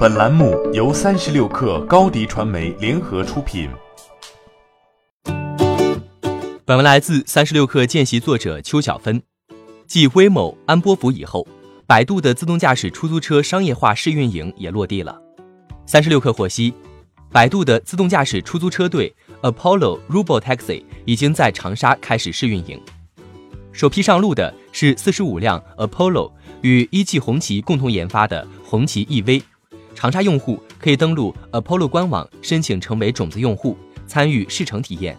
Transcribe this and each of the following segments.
本栏目由三十六氪高低传媒联合出品。本文来自三十六氪见习作者邱小芬。继威某、安波福以后，百度的自动驾驶出租车商业化试运营也落地了。三十六氪获悉，百度的自动驾驶出租车队 Apollo Robotaxi 已经在长沙开始试运营。首批上路的是四十五辆 Apollo 与一汽红旗共同研发的红旗 EV，长沙用户可以登录 Apollo 官网申请成为种子用户，参与试乘体验。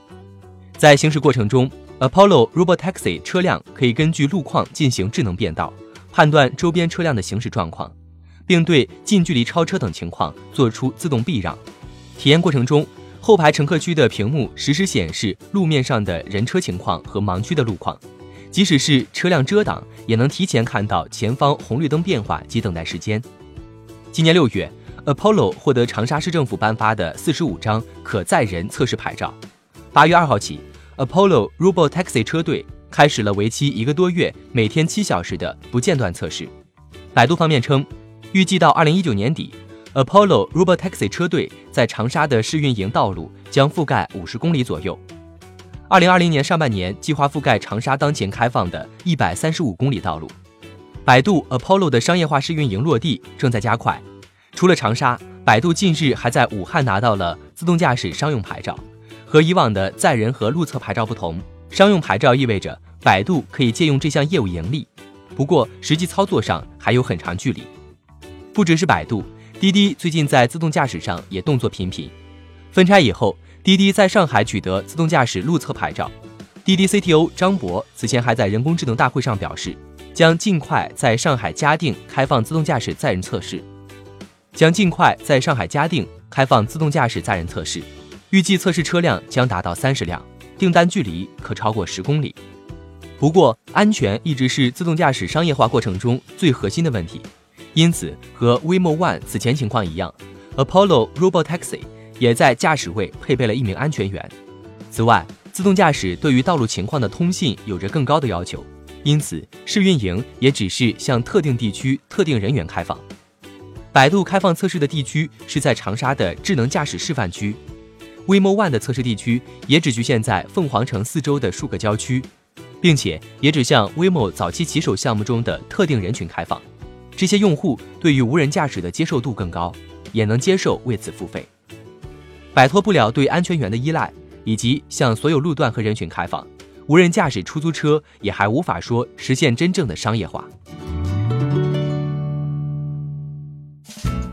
在行驶过程中，Apollo Robotaxi 车辆可以根据路况进行智能变道，判断周边车辆的行驶状况，并对近距离超车等情况做出自动避让。体验过程中，后排乘客区的屏幕实时显示路面上的人车情况和盲区的路况。即使是车辆遮挡，也能提前看到前方红绿灯变化及等待时间。今年六月，Apollo 获得长沙市政府颁发的四十五张可载人测试牌照。八月二号起，Apollo Robotaxi 车队开始了为期一个多月、每天七小时的不间断测试。百度方面称，预计到二零一九年底，Apollo Robotaxi 车队在长沙的试运营道路将覆盖五十公里左右。二零二零年上半年计划覆盖长沙当前开放的一百三十五公里道路。百度 Apollo 的商业化试运营落地正在加快。除了长沙，百度近日还在武汉拿到了自动驾驶商用牌照。和以往的载人和路测牌照不同，商用牌照意味着百度可以借用这项业务盈利。不过，实际操作上还有很长距离。不只是百度，滴滴最近在自动驾驶上也动作频频。分拆以后。滴滴在上海取得自动驾驶路测牌照。滴滴 CTO 张博此前还在人工智能大会上表示，将尽快在上海嘉定开放自动驾驶载人测试。将尽快在上海嘉定开放自动驾驶载人测试，预计测试车辆将达到三十辆，订单距离可超过十公里。不过，安全一直是自动驾驶商业化过程中最核心的问题，因此和 Waymo One 此前情况一样，Apollo Robotaxi。也在驾驶位配备了一名安全员。此外，自动驾驶对于道路情况的通信有着更高的要求，因此试运营也只是向特定地区、特定人员开放。百度开放测试的地区是在长沙的智能驾驶示范区，Waymo One 的测试地区也只局限在凤凰城四周的数个郊区，并且也只向 Waymo 早期骑手项目中的特定人群开放。这些用户对于无人驾驶的接受度更高，也能接受为此付费。摆脱不了对安全员的依赖，以及向所有路段和人群开放，无人驾驶出租车也还无法说实现真正的商业化。